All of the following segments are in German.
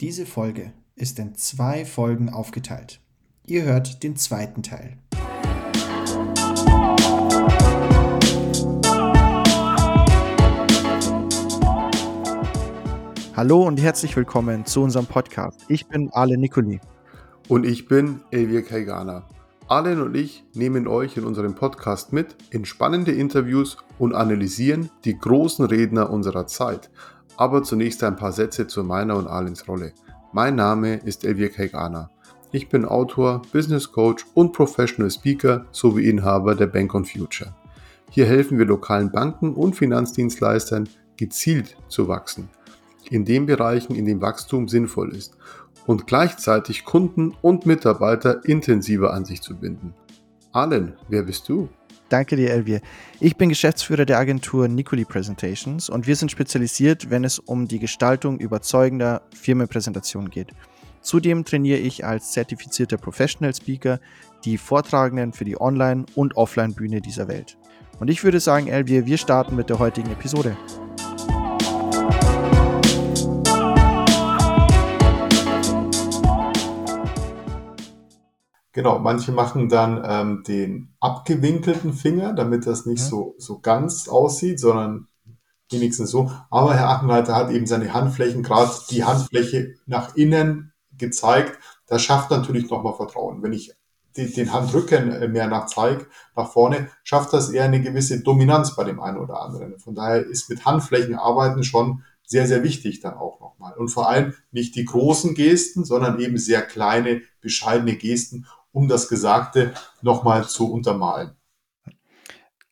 Diese Folge ist in zwei Folgen aufgeteilt. Ihr hört den zweiten Teil. Hallo und herzlich willkommen zu unserem Podcast. Ich bin Ale Nicoli. Und ich bin Elvia Kaigana. Alen und ich nehmen euch in unserem Podcast mit in spannende Interviews und analysieren die großen Redner unserer Zeit – aber zunächst ein paar Sätze zu meiner und Alens Rolle. Mein Name ist Elvir Kaigana. Ich bin Autor, Business Coach und Professional Speaker sowie Inhaber der Bank on Future. Hier helfen wir lokalen Banken und Finanzdienstleistern gezielt zu wachsen, in den Bereichen, in denen Wachstum sinnvoll ist und gleichzeitig Kunden und Mitarbeiter intensiver an sich zu binden. Allen, wer bist du? Danke dir, Elvier. Ich bin Geschäftsführer der Agentur Nicoli Presentations und wir sind spezialisiert, wenn es um die Gestaltung überzeugender Firmenpräsentationen geht. Zudem trainiere ich als zertifizierter Professional Speaker die Vortragenden für die Online- und Offline-Bühne dieser Welt. Und ich würde sagen, Elvier, wir starten mit der heutigen Episode. Genau, manche machen dann ähm, den abgewinkelten Finger, damit das nicht ja. so, so ganz aussieht, sondern wenigstens so. Aber Herr Achenleiter hat eben seine Handflächen, gerade die Handfläche nach innen gezeigt. Das schafft natürlich nochmal Vertrauen. Wenn ich den, den Handrücken äh, mehr nach zeige, nach vorne, schafft das eher eine gewisse Dominanz bei dem einen oder anderen. Von daher ist mit Handflächen arbeiten schon sehr, sehr wichtig dann auch nochmal. Und vor allem nicht die großen Gesten, sondern eben sehr kleine, bescheidene Gesten, um das Gesagte nochmal zu untermalen.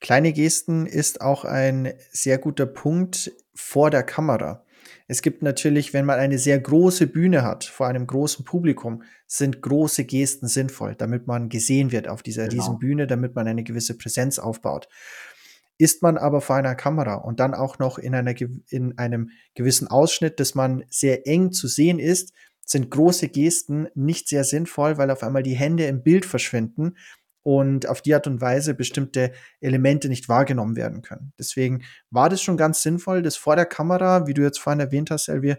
Kleine Gesten ist auch ein sehr guter Punkt vor der Kamera. Es gibt natürlich, wenn man eine sehr große Bühne hat, vor einem großen Publikum, sind große Gesten sinnvoll, damit man gesehen wird auf dieser genau. Riesenbühne, damit man eine gewisse Präsenz aufbaut. Ist man aber vor einer Kamera und dann auch noch in, einer, in einem gewissen Ausschnitt, dass man sehr eng zu sehen ist, sind große Gesten nicht sehr sinnvoll, weil auf einmal die Hände im Bild verschwinden und auf die Art und Weise bestimmte Elemente nicht wahrgenommen werden können. Deswegen war das schon ganz sinnvoll, dass vor der Kamera, wie du jetzt vorhin erwähnt hast, Elvier,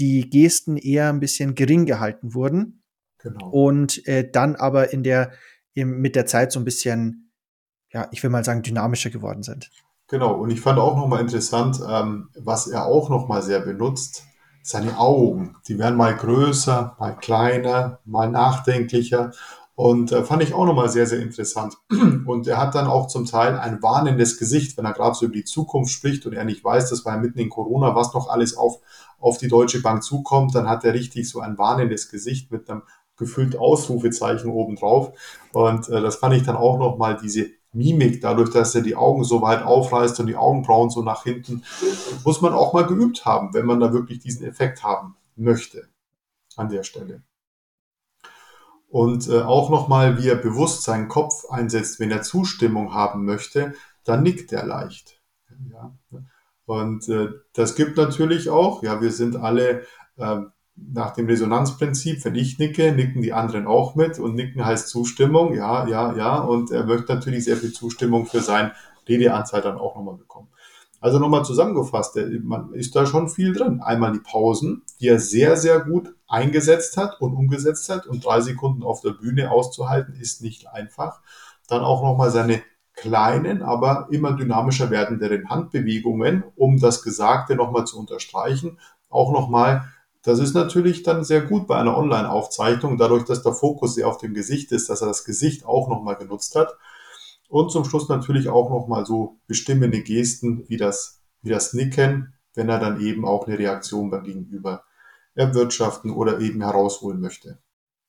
die Gesten eher ein bisschen gering gehalten wurden. Genau. Und äh, dann aber in der, im, mit der Zeit so ein bisschen, ja, ich will mal sagen, dynamischer geworden sind. Genau, und ich fand auch nochmal interessant, ähm, was er auch nochmal sehr benutzt, seine Augen. Die werden mal größer, mal kleiner, mal nachdenklicher. Und äh, fand ich auch nochmal sehr, sehr interessant. Und er hat dann auch zum Teil ein warnendes Gesicht, wenn er gerade so über die Zukunft spricht und er nicht weiß, das war ja mitten in Corona, was noch alles auf, auf die Deutsche Bank zukommt, dann hat er richtig so ein warnendes Gesicht mit einem gefüllt Ausrufezeichen obendrauf. Und äh, das fand ich dann auch nochmal diese Mimik, dadurch, dass er die Augen so weit aufreißt und die Augenbrauen so nach hinten, muss man auch mal geübt haben, wenn man da wirklich diesen Effekt haben möchte an der Stelle. Und äh, auch nochmal, wie er bewusst seinen Kopf einsetzt, wenn er Zustimmung haben möchte, dann nickt er leicht. Ja. Und äh, das gibt natürlich auch, ja, wir sind alle äh, nach dem Resonanzprinzip, wenn ich nicke, nicken die anderen auch mit und nicken heißt Zustimmung, ja, ja, ja. Und er möchte natürlich sehr viel Zustimmung für sein Redeanzahl dann auch nochmal bekommen. Also nochmal zusammengefasst, man ist da schon viel drin. Einmal die Pausen, die er sehr, sehr gut eingesetzt hat und umgesetzt hat und drei Sekunden auf der Bühne auszuhalten, ist nicht einfach. Dann auch nochmal seine kleinen, aber immer dynamischer werdenden Handbewegungen, um das Gesagte nochmal zu unterstreichen. Auch nochmal das ist natürlich dann sehr gut bei einer Online-Aufzeichnung, dadurch, dass der Fokus sehr auf dem Gesicht ist, dass er das Gesicht auch nochmal genutzt hat. Und zum Schluss natürlich auch nochmal so bestimmende Gesten wie das, wie das Nicken, wenn er dann eben auch eine Reaktion beim Gegenüber erwirtschaften oder eben herausholen möchte.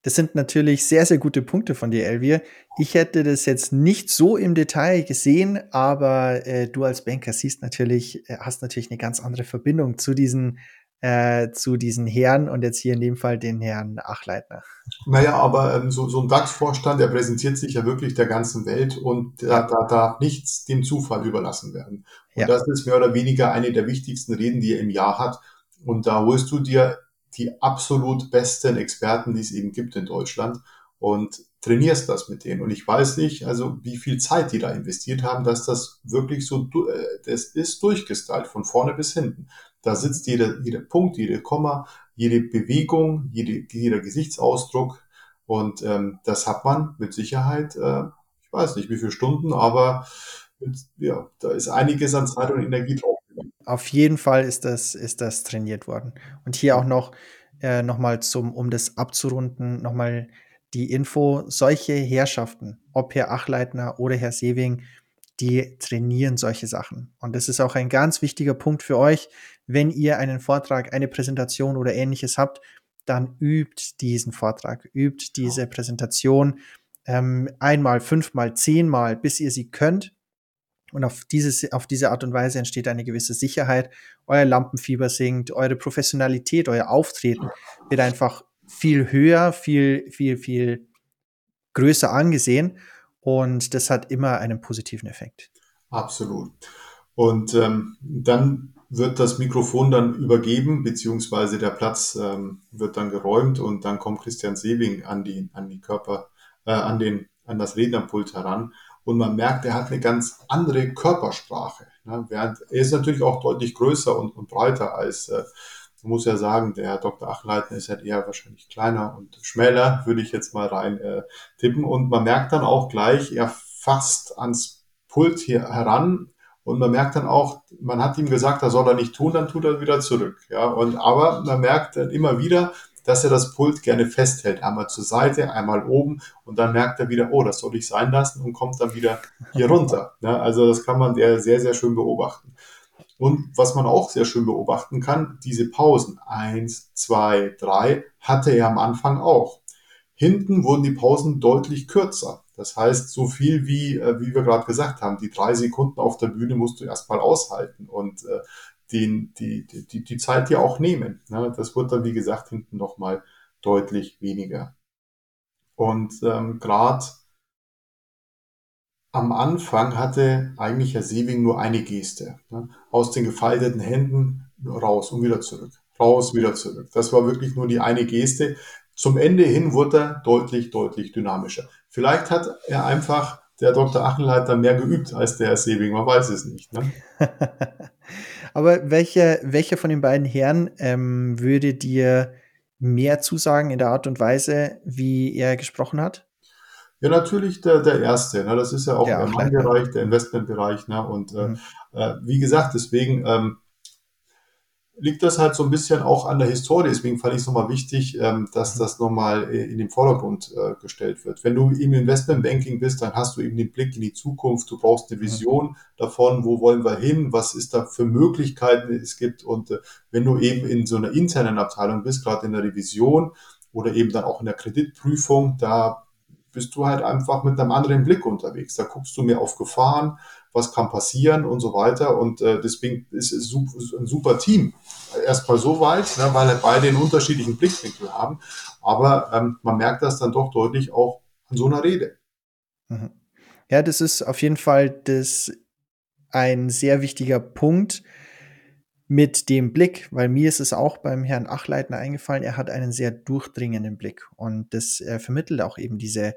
Das sind natürlich sehr, sehr gute Punkte von dir, Elvir. Ich hätte das jetzt nicht so im Detail gesehen, aber äh, du als Banker siehst natürlich, äh, hast natürlich eine ganz andere Verbindung zu diesen äh, zu diesen Herren und jetzt hier in dem Fall den Herrn Achleitner. Naja, aber ähm, so, so ein DAX-Vorstand, der präsentiert sich ja wirklich der ganzen Welt und da, da darf nichts dem Zufall überlassen werden. Und ja. das ist mehr oder weniger eine der wichtigsten Reden, die er im Jahr hat. Und da holst du dir die absolut besten Experten, die es eben gibt in Deutschland und trainierst das mit denen. Und ich weiß nicht, also wie viel Zeit die da investiert haben, dass das wirklich so, äh, das ist durchgestylt von vorne bis hinten. Da sitzt jeder, jeder Punkt, jede Komma, jede Bewegung, jede, jeder Gesichtsausdruck. Und ähm, das hat man mit Sicherheit, äh, ich weiß nicht wie viele Stunden, aber ja, da ist einiges an Zeit und Energie drauf. Auf jeden Fall ist das, ist das trainiert worden. Und hier auch noch, äh, noch mal zum, um das abzurunden, noch mal die Info, solche Herrschaften, ob Herr Achleitner oder Herr Sewing, die trainieren solche Sachen. Und das ist auch ein ganz wichtiger Punkt für euch. Wenn ihr einen Vortrag, eine Präsentation oder ähnliches habt, dann übt diesen Vortrag, übt diese Präsentation ähm, einmal, fünfmal, zehnmal, bis ihr sie könnt. Und auf, dieses, auf diese Art und Weise entsteht eine gewisse Sicherheit. Euer Lampenfieber sinkt, eure Professionalität, euer Auftreten wird einfach viel höher, viel, viel, viel größer angesehen. Und das hat immer einen positiven Effekt. Absolut. Und ähm, dann wird das Mikrofon dann übergeben, beziehungsweise der Platz ähm, wird dann geräumt und dann kommt Christian Sewing an die, an die Körper, äh, an den, an das Rednerpult heran und man merkt, er hat eine ganz andere Körpersprache. Ne? Während er ist natürlich auch deutlich größer und, und breiter als, äh, man muss ja sagen, der Dr. Achleitner ist halt eher wahrscheinlich kleiner und schmäler, würde ich jetzt mal rein äh, tippen. Und man merkt dann auch gleich, er fasst ans Pult hier heran und man merkt dann auch, man hat ihm gesagt, das soll er nicht tun, dann tut er wieder zurück. Ja, und aber man merkt dann immer wieder, dass er das Pult gerne festhält. Einmal zur Seite, einmal oben und dann merkt er wieder, oh, das soll ich sein lassen und kommt dann wieder hier runter. Ja, also das kann man sehr, sehr schön beobachten. Und was man auch sehr schön beobachten kann, diese Pausen, eins, zwei, drei, hatte er am Anfang auch. Hinten wurden die Pausen deutlich kürzer. Das heißt, so viel wie, äh, wie wir gerade gesagt haben, die drei Sekunden auf der Bühne musst du erstmal aushalten. Und äh, den, die, die, die Zeit ja auch nehmen. Ne? Das wird dann, wie gesagt, hinten nochmal deutlich weniger. Und ähm, gerade am Anfang hatte eigentlich Herr Sieving nur eine Geste. Ne? Aus den gefalteten Händen raus und wieder zurück. Raus, wieder zurück. Das war wirklich nur die eine Geste. Zum Ende hin wurde er deutlich, deutlich dynamischer. Vielleicht hat er einfach der Dr. Achenleiter mehr geübt als der Herr Sebing, man weiß es nicht. Ne? Aber welcher welche von den beiden Herren ähm, würde dir mehr zusagen in der Art und Weise, wie er gesprochen hat? Ja, natürlich der, der erste. Ne? Das ist ja auch der, der Bereich, der Investmentbereich. Ne? Und äh, mhm. äh, wie gesagt, deswegen ähm, liegt das halt so ein bisschen auch an der Historie. Deswegen fand ich es nochmal wichtig, ähm, dass mhm. das nochmal in den Vordergrund äh, gestellt wird. Wenn du im Investmentbanking bist, dann hast du eben den Blick in die Zukunft. Du brauchst eine mhm. Vision davon, wo wollen wir hin, was ist da für Möglichkeiten es gibt. Und äh, wenn du eben in so einer internen Abteilung bist, gerade in der Revision oder eben dann auch in der Kreditprüfung, da bist du halt einfach mit einem anderen Blick unterwegs. Da guckst du mehr auf Gefahren, was kann passieren und so weiter. Und äh, deswegen ist es ein super Team. Erstmal so weit, ne, weil beide einen unterschiedlichen Blickwinkel haben. Aber ähm, man merkt das dann doch deutlich auch an so einer Rede. Mhm. Ja, das ist auf jeden Fall das ein sehr wichtiger Punkt mit dem Blick, weil mir ist es auch beim Herrn Achleitner eingefallen, er hat einen sehr durchdringenden Blick und das äh, vermittelt auch eben diese,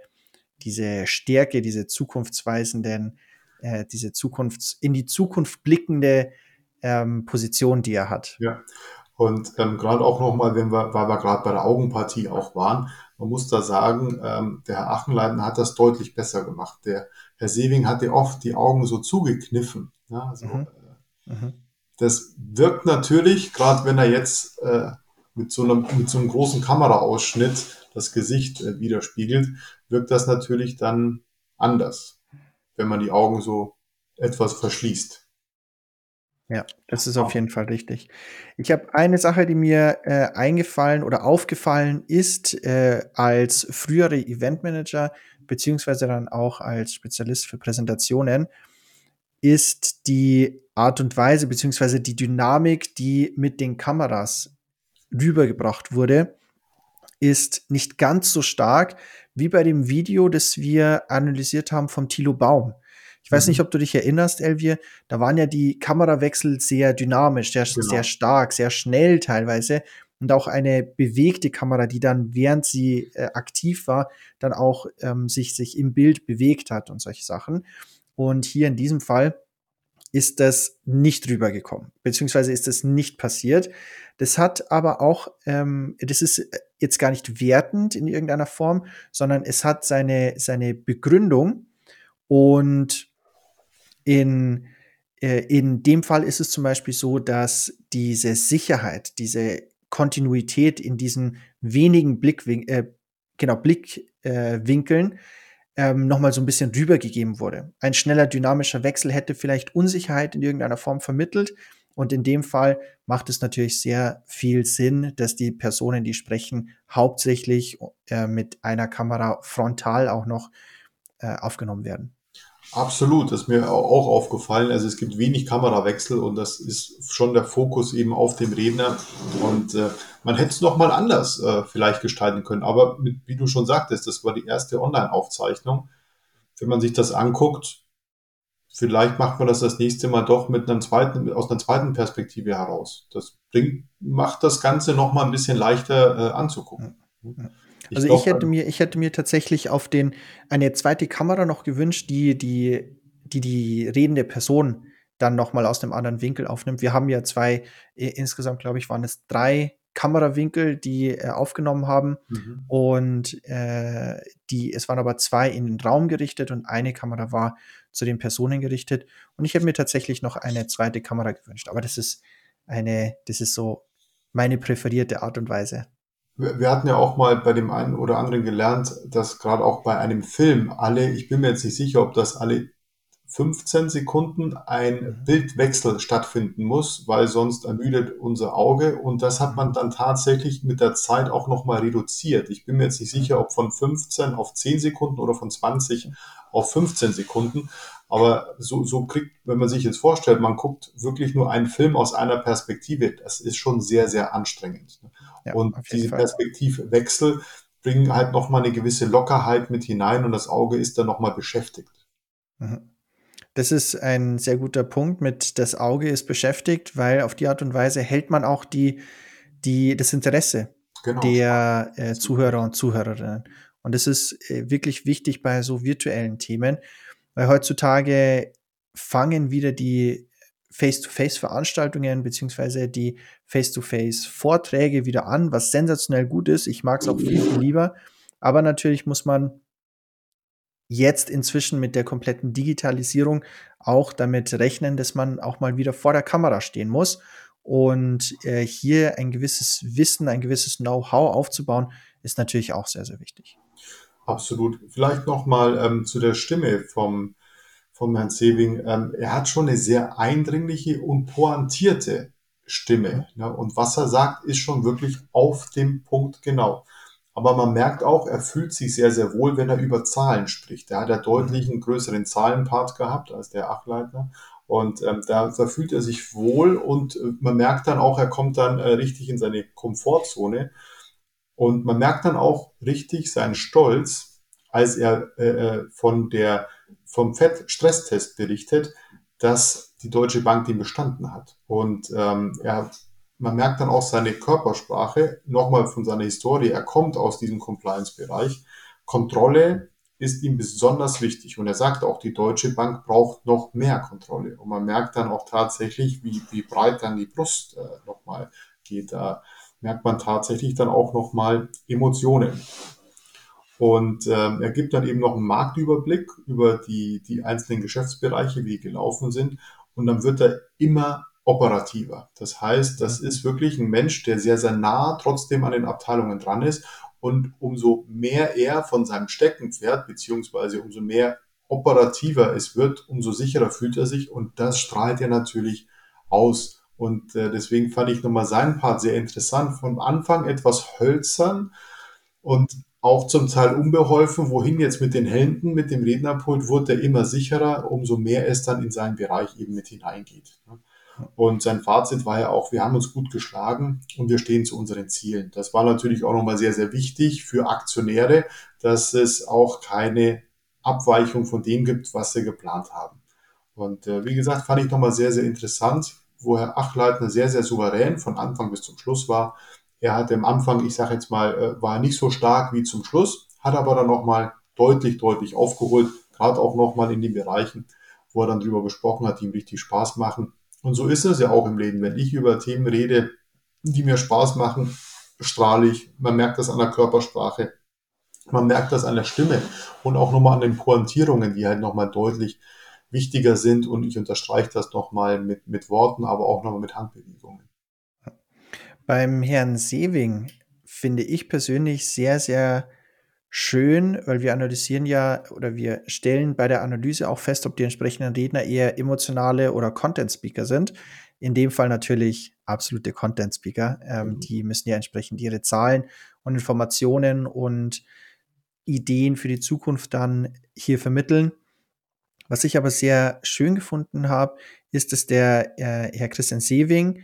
diese Stärke, diese zukunftsweisenden äh, diese Zukunfts-, in die Zukunft blickende ähm, Position, die er hat. Ja. Und ähm, gerade auch nochmal, wenn wir, weil wir gerade bei der Augenpartie auch waren, man muss da sagen, ähm, der Herr Achenleitner hat das deutlich besser gemacht. Der Herr Sewing hatte oft die Augen so zugekniffen. Ja, also, mhm. Äh, mhm. Das wirkt natürlich, gerade wenn er jetzt äh, mit, so einem, mit so einem großen Kameraausschnitt das Gesicht äh, widerspiegelt, wirkt das natürlich dann anders wenn man die Augen so etwas verschließt. Ja, das ist auf jeden Fall richtig. Ich habe eine Sache, die mir äh, eingefallen oder aufgefallen ist, äh, als frühere Eventmanager, beziehungsweise dann auch als Spezialist für Präsentationen, ist die Art und Weise, beziehungsweise die Dynamik, die mit den Kameras rübergebracht wurde, ist nicht ganz so stark wie bei dem Video, das wir analysiert haben vom Thilo Baum. Ich weiß mhm. nicht, ob du dich erinnerst, Elvier, da waren ja die Kamerawechsel sehr dynamisch, sehr, genau. sehr stark, sehr schnell teilweise und auch eine bewegte Kamera, die dann, während sie äh, aktiv war, dann auch ähm, sich, sich im Bild bewegt hat und solche Sachen. Und hier in diesem Fall ist das nicht rübergekommen, beziehungsweise ist das nicht passiert. Das hat aber auch, ähm, das ist jetzt gar nicht wertend in irgendeiner Form, sondern es hat seine, seine Begründung. Und in, äh, in dem Fall ist es zum Beispiel so, dass diese Sicherheit, diese Kontinuität in diesen wenigen Blickwin äh, genau, Blickwinkeln äh, ähm, nochmal so ein bisschen rübergegeben wurde. Ein schneller dynamischer Wechsel hätte vielleicht Unsicherheit in irgendeiner Form vermittelt. Und in dem Fall macht es natürlich sehr viel Sinn, dass die Personen, die sprechen, hauptsächlich äh, mit einer Kamera frontal auch noch äh, aufgenommen werden. Absolut, das ist mir auch aufgefallen. Also es gibt wenig Kamerawechsel und das ist schon der Fokus eben auf dem Redner. Und äh, man hätte es nochmal anders äh, vielleicht gestalten können. Aber mit, wie du schon sagtest, das war die erste Online-Aufzeichnung. Wenn man sich das anguckt, vielleicht macht man das das nächste Mal doch mit einem zweiten, aus einer zweiten Perspektive heraus. Das bringt, macht das Ganze nochmal ein bisschen leichter äh, anzugucken. Ja. Ich also ich hätte mir, ich hätte mir tatsächlich auf den eine zweite Kamera noch gewünscht, die die die, die redende Person dann noch mal aus einem anderen Winkel aufnimmt. Wir haben ja zwei, insgesamt glaube ich, waren es drei Kamerawinkel, die äh, aufgenommen haben. Mhm. Und äh, die, es waren aber zwei in den Raum gerichtet und eine Kamera war zu den Personen gerichtet. Und ich hätte mir tatsächlich noch eine zweite Kamera gewünscht. Aber das ist eine, das ist so meine präferierte Art und Weise. Wir hatten ja auch mal bei dem einen oder anderen gelernt, dass gerade auch bei einem Film alle, ich bin mir jetzt nicht sicher, ob das alle 15 Sekunden ein mhm. Bildwechsel stattfinden muss, weil sonst ermüdet unser Auge. Und das hat man mhm. dann tatsächlich mit der Zeit auch nochmal reduziert. Ich bin mir jetzt nicht sicher, ob von 15 auf 10 Sekunden oder von 20 auf 15 Sekunden. Aber so, so kriegt, wenn man sich jetzt vorstellt, man guckt wirklich nur einen Film aus einer Perspektive, das ist schon sehr, sehr anstrengend. Ja, und diese Fall. Perspektivwechsel bringen halt nochmal eine gewisse Lockerheit mit hinein und das Auge ist dann nochmal beschäftigt. Mhm. Das ist ein sehr guter Punkt mit das Auge ist beschäftigt, weil auf die Art und Weise hält man auch die, die, das Interesse genau. der äh, Zuhörer und Zuhörerinnen. Und das ist äh, wirklich wichtig bei so virtuellen Themen, weil heutzutage fangen wieder die Face-to-Face-Veranstaltungen beziehungsweise die Face-to-Face-Vorträge wieder an, was sensationell gut ist. Ich mag es auch viel, viel lieber. Aber natürlich muss man jetzt inzwischen mit der kompletten Digitalisierung auch damit rechnen, dass man auch mal wieder vor der Kamera stehen muss. Und äh, hier ein gewisses Wissen, ein gewisses Know-how aufzubauen, ist natürlich auch sehr, sehr wichtig. Absolut. Vielleicht noch mal ähm, zu der Stimme vom vom Herrn Seving, ähm, er hat schon eine sehr eindringliche und pointierte Stimme. Ne? Und was er sagt, ist schon wirklich auf dem Punkt genau. Aber man merkt auch, er fühlt sich sehr, sehr wohl, wenn er über Zahlen spricht. Er hat ja deutlich einen größeren Zahlenpart gehabt als der Achleitner. Und ähm, da, da fühlt er sich wohl und äh, man merkt dann auch, er kommt dann äh, richtig in seine Komfortzone. Und man merkt dann auch richtig seinen Stolz, als er äh, äh von der vom FED-Stresstest berichtet, dass die Deutsche Bank den bestanden hat. Und ähm, er, man merkt dann auch seine Körpersprache, nochmal von seiner Historie, er kommt aus diesem Compliance-Bereich. Kontrolle ist ihm besonders wichtig. Und er sagt auch, die Deutsche Bank braucht noch mehr Kontrolle. Und man merkt dann auch tatsächlich, wie, wie breit dann die Brust äh, nochmal geht. Da merkt man tatsächlich dann auch nochmal Emotionen. Und ähm, er gibt dann eben noch einen Marktüberblick über die, die einzelnen Geschäftsbereiche, wie die gelaufen sind. Und dann wird er immer operativer. Das heißt, das mhm. ist wirklich ein Mensch, der sehr, sehr nah trotzdem an den Abteilungen dran ist. Und umso mehr er von seinem Steckenpferd, beziehungsweise umso mehr operativer es wird, umso sicherer fühlt er sich. Und das strahlt er natürlich aus. Und äh, deswegen fand ich nochmal seinen Part sehr interessant. Von Anfang etwas hölzern und auch zum Teil unbeholfen, wohin jetzt mit den Händen, mit dem Rednerpult, wurde er immer sicherer, umso mehr es dann in seinen Bereich eben mit hineingeht. Und sein Fazit war ja auch, wir haben uns gut geschlagen und wir stehen zu unseren Zielen. Das war natürlich auch nochmal sehr, sehr wichtig für Aktionäre, dass es auch keine Abweichung von dem gibt, was sie geplant haben. Und äh, wie gesagt, fand ich nochmal sehr, sehr interessant, wo Herr Achleitner sehr, sehr souverän von Anfang bis zum Schluss war er hatte am Anfang, ich sage jetzt mal, äh, war nicht so stark wie zum Schluss, hat aber dann nochmal deutlich, deutlich aufgeholt, gerade auch nochmal in den Bereichen, wo er dann drüber gesprochen hat, die ihm richtig Spaß machen. Und so ist es ja auch im Leben. Wenn ich über Themen rede, die mir Spaß machen, strahle ich. Man merkt das an der Körpersprache. Man merkt das an der Stimme und auch nochmal an den Pointierungen, die halt nochmal deutlich wichtiger sind. Und ich unterstreiche das nochmal mit, mit Worten, aber auch nochmal mit Handbewegungen. Beim Herrn Sewing finde ich persönlich sehr, sehr schön, weil wir analysieren ja oder wir stellen bei der Analyse auch fest, ob die entsprechenden Redner eher emotionale oder Content-Speaker sind. In dem Fall natürlich absolute Content-Speaker. Ähm, mhm. Die müssen ja entsprechend ihre Zahlen und Informationen und Ideen für die Zukunft dann hier vermitteln. Was ich aber sehr schön gefunden habe, ist, dass der äh, Herr Christian Sewing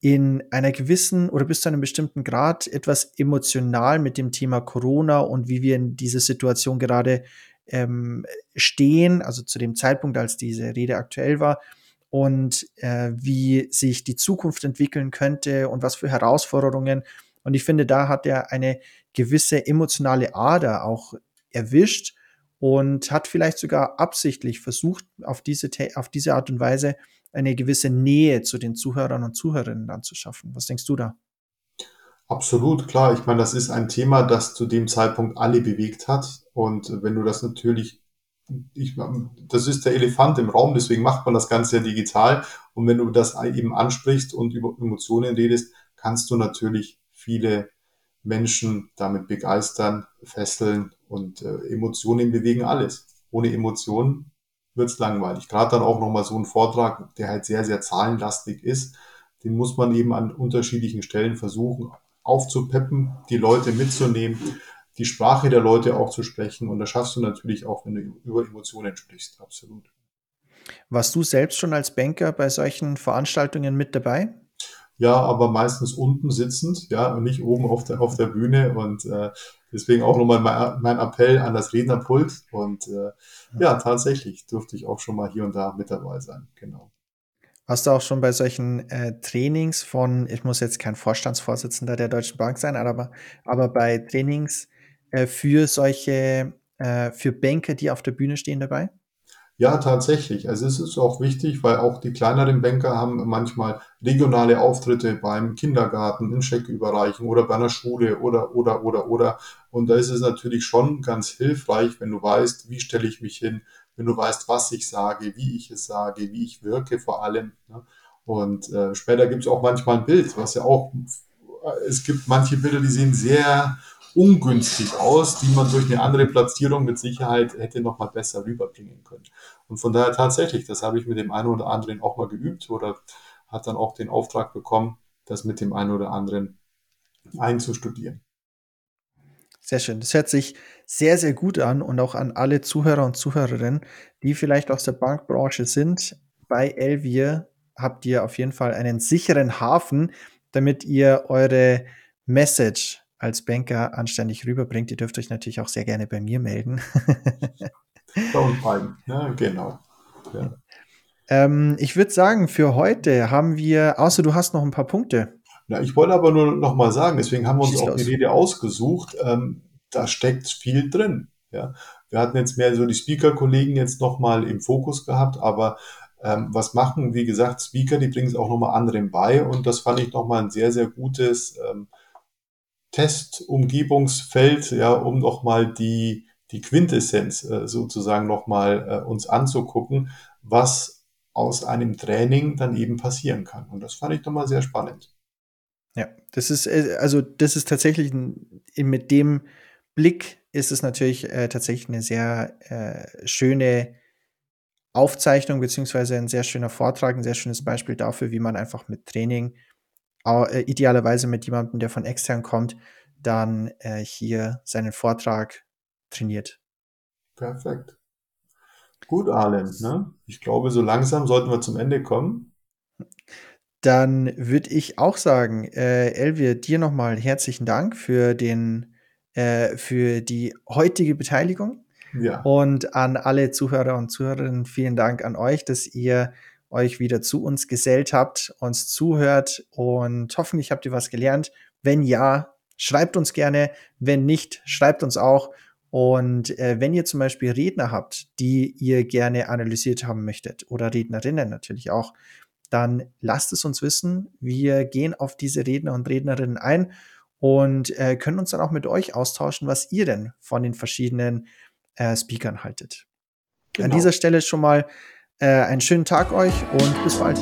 in einer gewissen oder bis zu einem bestimmten Grad etwas emotional mit dem Thema Corona und wie wir in dieser Situation gerade ähm, stehen, also zu dem Zeitpunkt, als diese Rede aktuell war, und äh, wie sich die Zukunft entwickeln könnte und was für Herausforderungen. Und ich finde, da hat er eine gewisse emotionale Ader auch erwischt und hat vielleicht sogar absichtlich versucht, auf diese, auf diese Art und Weise eine gewisse Nähe zu den Zuhörern und Zuhörerinnen dann zu schaffen. Was denkst du da? Absolut, klar. Ich meine, das ist ein Thema, das zu dem Zeitpunkt alle bewegt hat. Und wenn du das natürlich, ich, das ist der Elefant im Raum, deswegen macht man das Ganze ja digital. Und wenn du das eben ansprichst und über Emotionen redest, kannst du natürlich viele Menschen damit begeistern, fesseln und äh, Emotionen bewegen alles. Ohne Emotionen wird's langweilig. Gerade dann auch nochmal so ein Vortrag, der halt sehr, sehr zahlenlastig ist, den muss man eben an unterschiedlichen Stellen versuchen aufzupeppen, die Leute mitzunehmen, die Sprache der Leute auch zu sprechen. Und das schaffst du natürlich auch, wenn du über Emotionen sprichst. Absolut. Warst du selbst schon als Banker bei solchen Veranstaltungen mit dabei? Ja, aber meistens unten sitzend, ja, und nicht oben auf der, auf der Bühne. Und äh, deswegen auch nochmal mein, mein Appell an das Rednerpult. Und äh, ja, tatsächlich durfte ich auch schon mal hier und da mit dabei sein. Genau. Hast du auch schon bei solchen äh, Trainings von, ich muss jetzt kein Vorstandsvorsitzender der Deutschen Bank sein, aber, aber bei Trainings äh, für solche, äh, für Banker, die auf der Bühne stehen dabei? Ja, tatsächlich. Also es ist auch wichtig, weil auch die kleineren Banker haben manchmal regionale Auftritte beim Kindergarten, in Scheck überreichen oder bei einer Schule oder, oder, oder, oder. Und da ist es natürlich schon ganz hilfreich, wenn du weißt, wie stelle ich mich hin, wenn du weißt, was ich sage, wie ich es sage, wie ich wirke vor allem. Ne? Und äh, später gibt es auch manchmal ein Bild, was ja auch, es gibt manche Bilder, die sehen sehr ungünstig aus, die man durch eine andere Platzierung mit Sicherheit hätte noch mal besser rüberbringen können. Und von daher tatsächlich, das habe ich mit dem einen oder anderen auch mal geübt oder hat dann auch den Auftrag bekommen, das mit dem einen oder anderen einzustudieren. Sehr schön. Das hört sich sehr, sehr gut an und auch an alle Zuhörer und Zuhörerinnen, die vielleicht aus der Bankbranche sind. Bei Elvier habt ihr auf jeden Fall einen sicheren Hafen, damit ihr eure Message als Banker anständig rüberbringt. Ihr dürft euch natürlich auch sehr gerne bei mir melden. bei uns beiden, ja, genau. Ja. Ähm, ich würde sagen, für heute haben wir, außer du hast noch ein paar Punkte. Na, ich wollte aber nur noch mal sagen, deswegen haben wir uns Schieß auch los. die Rede ausgesucht. Ähm, da steckt viel drin. Ja. Wir hatten jetzt mehr so die Speaker-Kollegen jetzt noch mal im Fokus gehabt, aber ähm, was machen, wie gesagt, Speaker, die bringen es auch noch mal anderen bei und das fand ich noch mal ein sehr, sehr gutes ähm, Testumgebungsfeld, ja, um nochmal die, die Quintessenz äh, sozusagen nochmal äh, uns anzugucken, was aus einem Training dann eben passieren kann. Und das fand ich nochmal sehr spannend. Ja, das ist, äh, also das ist tatsächlich mit dem Blick ist es natürlich äh, tatsächlich eine sehr äh, schöne Aufzeichnung, beziehungsweise ein sehr schöner Vortrag, ein sehr schönes Beispiel dafür, wie man einfach mit Training äh, idealerweise mit jemandem, der von extern kommt, dann äh, hier seinen Vortrag trainiert. Perfekt. Gut, Arlen. Ne? Ich glaube, so langsam sollten wir zum Ende kommen. Dann würde ich auch sagen, äh, Elvia, dir nochmal herzlichen Dank für den äh, für die heutige Beteiligung. Ja. Und an alle Zuhörer und Zuhörerinnen vielen Dank an euch, dass ihr euch wieder zu uns gesellt habt, uns zuhört und hoffentlich habt ihr was gelernt. Wenn ja, schreibt uns gerne. Wenn nicht, schreibt uns auch. Und äh, wenn ihr zum Beispiel Redner habt, die ihr gerne analysiert haben möchtet oder Rednerinnen natürlich auch, dann lasst es uns wissen. Wir gehen auf diese Redner und Rednerinnen ein und äh, können uns dann auch mit euch austauschen, was ihr denn von den verschiedenen äh, Speakern haltet. Genau. An dieser Stelle schon mal äh, einen schönen Tag euch und bis bald.